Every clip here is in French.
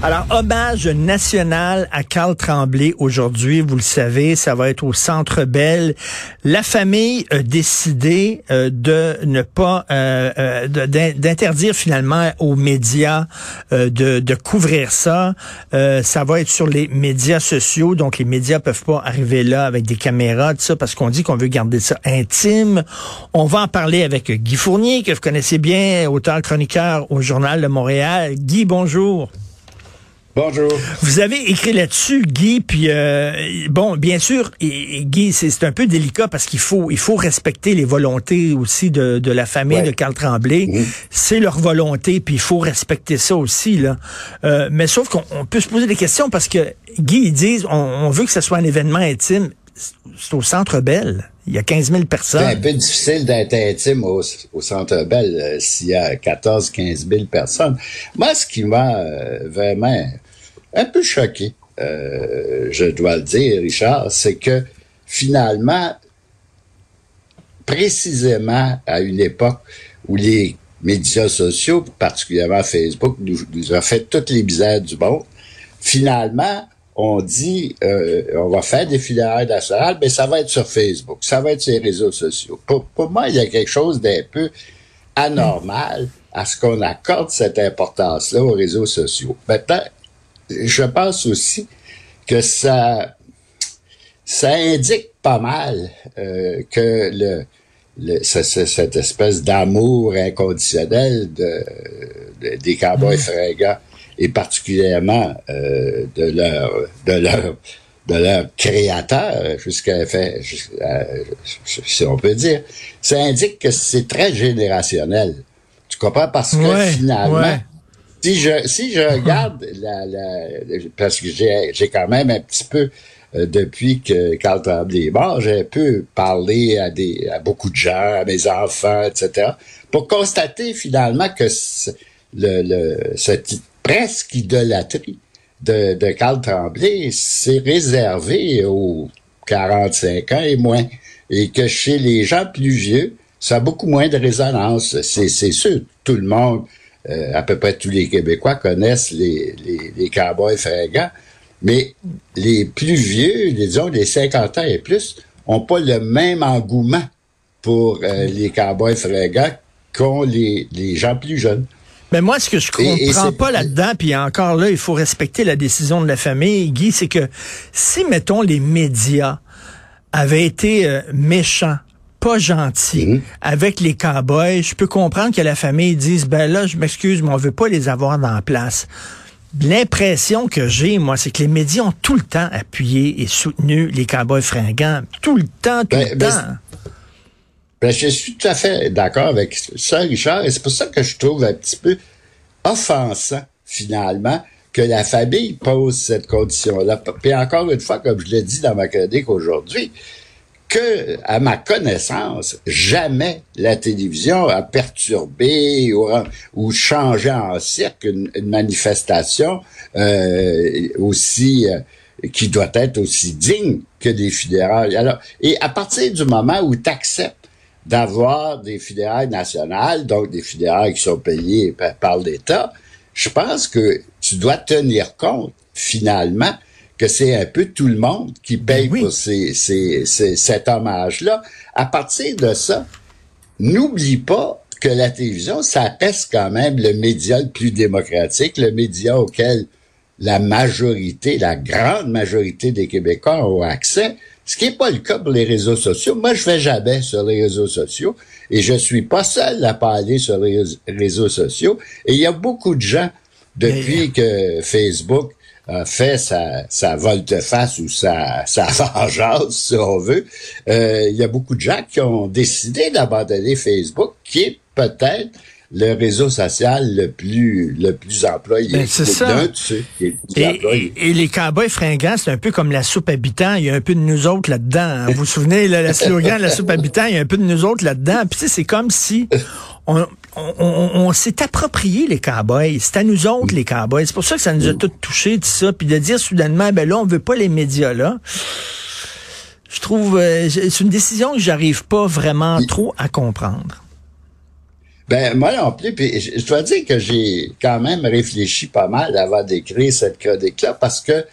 Alors, hommage national à Carl Tremblay aujourd'hui, vous le savez, ça va être au Centre Bell. La famille a décidé euh, de ne pas, euh, euh, d'interdire finalement aux médias de, de, couvrir ça. ça va être sur les médias sociaux, donc les médias peuvent pas arriver là avec des caméras, tout ça, parce qu'on dit qu'on veut garder ça intime. On va en parler avec Guy Fournier, que vous connaissez bien, auteur chroniqueur au Journal de Montréal. Guy, bonjour. Bonjour. Vous avez écrit là-dessus, Guy, puis euh, bon, bien sûr, Guy, c'est un peu délicat parce qu'il faut, il faut respecter les volontés aussi de, de la famille de Carl Tremblay. C'est leur volonté, puis il faut respecter ça aussi là. Euh, mais sauf qu'on peut se poser des questions parce que Guy, ils disent, on, on veut que ce soit un événement intime. C'est au Centre Bell. Il y a 15 000 personnes. C'est un peu difficile d'être intime au, Centre Bell euh, s'il y a 14 15 000 personnes. Moi, ce qui m'a vraiment un peu choqué, euh, je dois le dire, Richard, c'est que finalement, précisément à une époque où les médias sociaux, particulièrement Facebook, nous, ont fait toutes les misères du monde, finalement, on dit, euh, on va faire des filières nationales, mais ça va être sur Facebook, ça va être sur les réseaux sociaux. Pour, pour moi, il y a quelque chose d'un peu anormal à ce qu'on accorde cette importance-là aux réseaux sociaux. Maintenant, je pense aussi que ça, ça indique pas mal euh, que le, le cette espèce d'amour inconditionnel de, des cowboys mmh. fringants et particulièrement euh, de leur de leur de leur créateur jusqu'à fait si on peut dire ça indique que c'est très générationnel. Tu comprends? Parce que finalement si je si je regarde la, la parce que j'ai j'ai quand même un petit peu euh, depuis que Carl Tremblay est mort, j'ai un peu parlé à des à beaucoup de gens, à mes enfants, etc. pour constater finalement que le, le cette presque idolâtrie de, de Carl Tremblay s'est réservée aux 45 ans et moins et que chez les gens plus vieux, ça a beaucoup moins de résonance. C'est c'est sûr, tout le monde euh, à peu près tous les Québécois connaissent les, les, les cowboys fringants, mais les plus vieux, disons les 50 ans et plus, ont pas le même engouement pour euh, les cowboys fringants qu'ont les, les gens plus jeunes. Mais moi, ce que je comprends pas là-dedans, puis encore là, il faut respecter la décision de la famille, Guy, c'est que si, mettons, les médias avaient été euh, méchants pas gentil mhm. avec les cowboys, je peux comprendre que la famille dise, ben là, je m'excuse, mais on veut pas les avoir dans la place. L'impression que j'ai, moi, c'est que les médias ont tout le temps appuyé et soutenu les cowboys fringants. Tout le temps, tout ben, le ben, temps. Ben, je suis tout à fait d'accord avec ça, Richard, et c'est pour ça que je trouve un petit peu offensant, finalement, que la famille pose cette condition-là. Puis encore une fois, comme je l'ai dit dans ma chronique aujourd'hui, que, à ma connaissance, jamais la télévision a perturbé ou, changé en cirque une, manifestation euh, aussi euh, qui doit être aussi digne que des fédérales. Alors, et à partir du moment où tu acceptes d'avoir des fédérales nationales, donc des fédérales qui sont payées par, par l'État, je pense que tu dois tenir compte finalement que c'est un peu tout le monde qui ben paye pour ces, ces, cet hommage-là. À partir de ça, n'oublie pas que la télévision, ça reste quand même le média le plus démocratique, le média auquel la majorité, la grande majorité des Québécois ont accès, ce qui n'est pas le cas pour les réseaux sociaux. Moi, je vais jamais sur les réseaux sociaux et je suis pas seul à parler sur les réseaux sociaux. Et il y a beaucoup de gens, depuis que Facebook a fait sa, sa volte-face ou sa, sa vengeance, si on veut, euh, il y a beaucoup de gens qui ont décidé d'abandonner Facebook, qui est peut-être le réseau social le plus le plus employé. Ben, c'est ça. et, les cowboys fringants, c'est un peu comme la soupe habitant. Il y a un peu de nous autres là-dedans. Vous vous souvenez, le slogan de la soupe habitant, il y a un peu de nous autres là-dedans. Puis c'est comme si on, on, s'est approprié les cowboys. C'est à nous autres, les cowboys. C'est pour ça que ça nous a tous touchés, tout ça. Puis de dire soudainement, ben là, on veut pas les médias là. Je trouve, euh, c'est une décision que j'arrive pas vraiment trop à comprendre. Ben, moi non plus. Puis je dois dire que j'ai quand même réfléchi pas mal avant d'écrire cette chronique-là parce que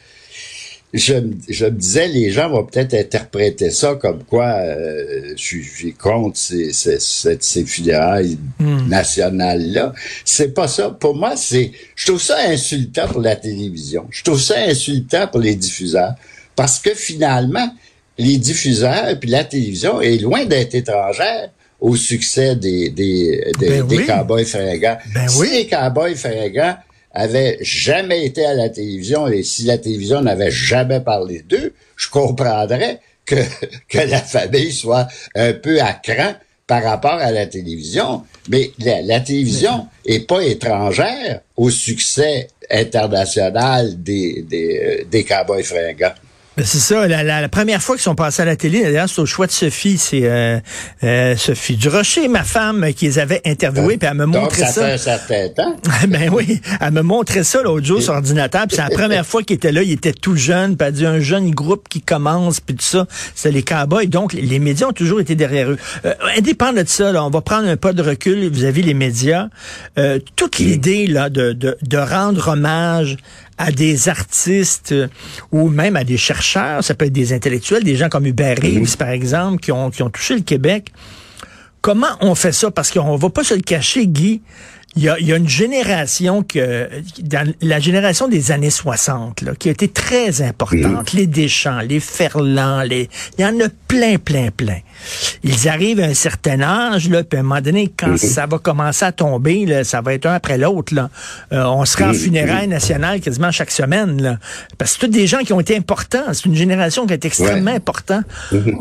je, je me disais, les gens vont peut-être interpréter ça comme quoi euh, je suis contre ces, ces, ces, funérailles hmm. nationales-là. C'est pas ça. Pour moi, c'est, je trouve ça insultant pour la télévision. Je trouve ça insultant pour les diffuseurs. Parce que finalement, les diffuseurs puis la télévision est loin d'être étrangère au succès des, des, des, ben cowboys fringants. Ben si les cowboys fringants avaient jamais été à la télévision et si la télévision n'avait jamais parlé d'eux, je comprendrais que, que la famille soit un peu à cran par rapport à la télévision. Mais la, télévision est pas étrangère au succès international des, des, euh, des cowboys fringants. Ben c'est ça. La, la, première fois qu'ils sont passés à la télé, d'ailleurs, c'est au choix de Sophie. C'est euh, euh, Sophie Durocher, ma femme, qui les avait interviewés, puis elle me montrait ça. ça. Fait un certain temps. ben oui, elle me montrait ça l'autre jour sur ordinateur. Puis c'est la première fois qu'il était là. Il était tout jeune. Puis elle dit un jeune groupe qui commence, puis tout ça. C'est les cowboys. Donc les médias ont toujours été derrière eux. Euh, indépendant de ça, là, on va prendre un pas de recul vis-à-vis les médias. Euh, toute l'idée là de, de, de rendre hommage à des artistes euh, ou même à des chercheurs, ça peut être des intellectuels, des gens comme Hubert Reeves, par exemple, qui ont, qui ont touché le Québec. Comment on fait ça? Parce qu'on va pas se le cacher, Guy. Il y, a, il y a, une génération que, dans la génération des années 60, là, qui a été très importante. Les Deschamps, les Ferland, les, il y en a plein, plein, plein. Ils arrivent à un certain âge, là, puis à un moment donné, quand ça va commencer à tomber, là, ça va être un après l'autre, là. Euh, on sera en funérailles nationales quasiment chaque semaine, là. Parce que c'est tous des gens qui ont été importants. C'est une génération qui est extrêmement importante.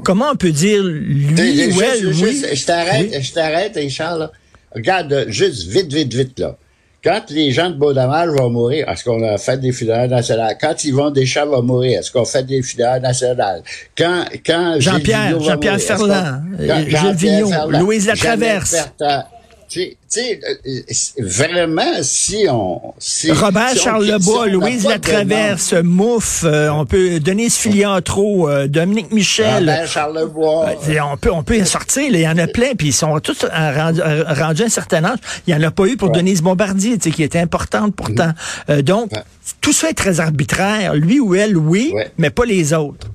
Comment on peut dire lui ou elle, oui? Je t'arrête, je t'arrête, Charles, Regarde, juste vite, vite, vite, là. Quand les gens de Baudamage vont mourir, est-ce qu'on a fait des funérailles nationales? Quand Yvon Deschamps va mourir, est-ce qu'on fait des funérailles nationales? Quand, quand Jean-Pierre, Jean-Pierre Ferland, Gilles Vigneault, Louise Latraverse. Tu sais, euh, vraiment, si on... Si, Robert Charles Lebois, Louise Latraverse, Mouffe, euh, on peut Denise Filiatro, euh, Dominique Michel. Robert Charles Lebois. on peut, on peut y sortir, il y en a plein, puis ils sont tous rendus à un certain âge. Il n'y en a pas eu pour Denise Bombardier, qui était importante pourtant. donc, tout ça est très arbitraire. Lui ou elle, oui, mais pas les autres.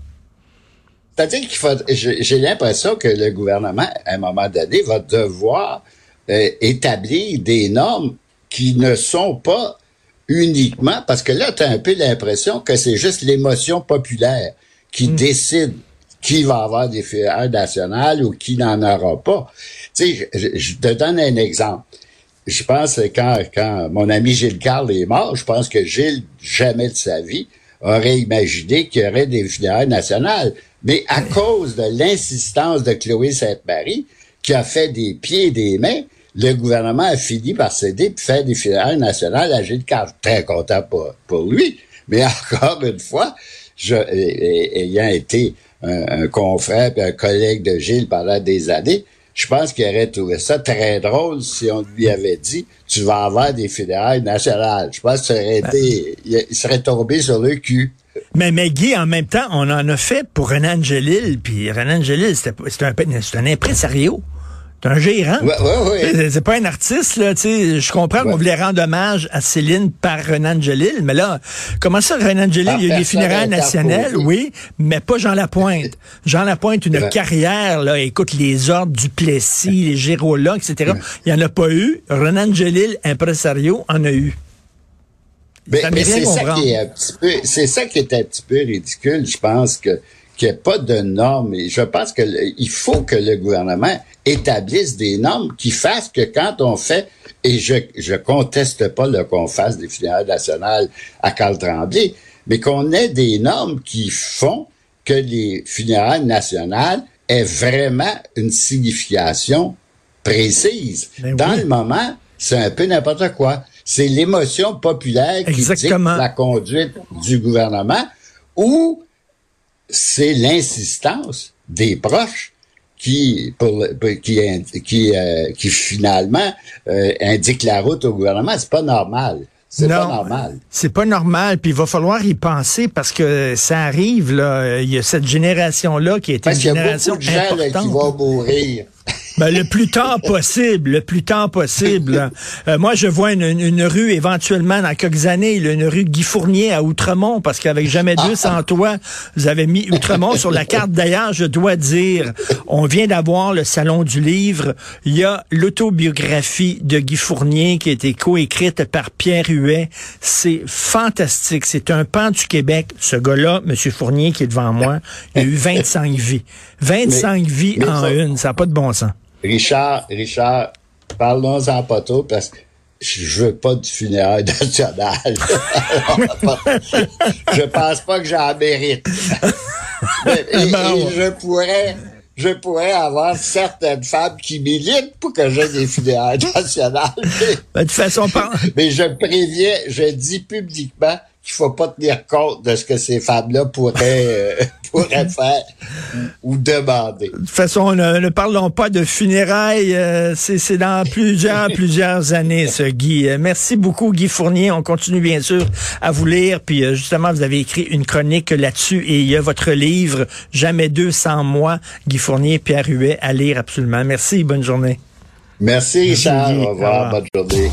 C'est-à-dire qu'il faut, j'ai l'impression que le gouvernement, à un moment donné, va devoir euh, établir des normes qui ne sont pas uniquement, parce que là, tu as un peu l'impression que c'est juste l'émotion populaire qui hmm. décide qui va avoir des filières nationales ou qui n'en aura pas. Tu sais, je, te donne un exemple. Je pense que quand, quand mon ami Gilles Carle est mort, je pense que Gilles, jamais de sa vie, aurait imaginé qu'il y aurait des filières nationales. Mais à cause de l'insistance de Chloé Sainte-Marie, qui a fait des pieds et des mains, le gouvernement a fini par céder et faire des funérailles nationales à Gilles Carle. Très content pour, pour lui. Mais encore une fois, je, ayant été un, confrère et un collègue de Gilles pendant des années, je pense qu'il aurait trouvé ça très drôle si on lui avait dit tu vas avoir des funérailles nationales. Je pense ça aurait été, il serait tombé sur le cul. Mais, mais Guy, en même temps, on en a fait pour Renan Angelil, puis Renan Angelil, c'était un, un impresario. C'est un gérant. Ouais, ouais, ouais. C'est pas un artiste, là. sais. Je comprends qu'on voulait rendre hommage à Céline par Renan Gelil, mais là, comment ça, Renan Gelil, il y a eu les funérailles nationales, oui, mais pas Jean Lapointe. Jean Lapointe, une carrière, là, écoute, les ordres du Plessis, les Gérola, etc. Il n'y en a pas eu. Renan Gelil, impresario, en a eu. Mais, c'est ça qui est un petit peu, c'est ça qui est un petit peu ridicule. Je pense que qu'il n'y ait pas de normes. Et je pense que il faut que le gouvernement établisse des normes qui fassent que quand on fait, et je je conteste pas le qu'on fasse des funérailles nationales à Carl Tremblay, mais qu'on ait des normes qui font que les funérailles nationales aient vraiment une signification précise. Ben Dans le moment, c'est un peu n'importe quoi. C'est l'émotion populaire qui dicte la conduite du gouvernement ou c'est l'insistance des proches qui pour, qui qui, euh, qui finalement euh, indique la route au gouvernement c'est pas normal C'est pas normal. C'est pas normal. Puis il va falloir y penser parce que ça arrive, là. Il y a cette génération-là qui est une génération y a beaucoup de gens qui vont mourir. Ben, le plus tard possible, le plus tard possible. Euh, moi, je vois une, rue éventuellement dans quelques années, une rue Guy Fournier à Outremont, parce qu'avec jamais deux sans toi, vous avez mis Outremont sur la carte. D'ailleurs, je dois dire, on vient d'avoir le salon du livre. Il y a l'autobiographie de Guy Fournier qui a été coécrite par Pierre Huet. C'est fantastique. C'est un pan du Québec. Ce gars-là, M. Fournier, qui est devant moi, il a eu 25 vies. 25 vies en une. Ça n'a pas de bon sens. Richard, Richard, parlons-en pas trop parce que je veux pas du funéraire national. je pense pas que j'en mérite. et, je pourrais, je pourrais avoir certaines femmes qui militent pour que j'aie des funérailles nationales. De toute façon, mais je préviens, je dis publiquement qu'il faut pas tenir compte de ce que ces femmes-là pourraient, euh, pourraient faire ou, demander. De toute façon, ne, parlons pas de funérailles. Euh, c'est dans plusieurs, plusieurs années, ce Guy. Euh, merci beaucoup, Guy Fournier. On continue, bien sûr, à vous lire. Puis, justement, vous avez écrit une chronique là-dessus et il y a votre livre, Jamais deux sans moi, Guy Fournier, Pierre Huet, à lire absolument. Merci, bonne journée. Merci, Richard. Au revoir, bonne journée.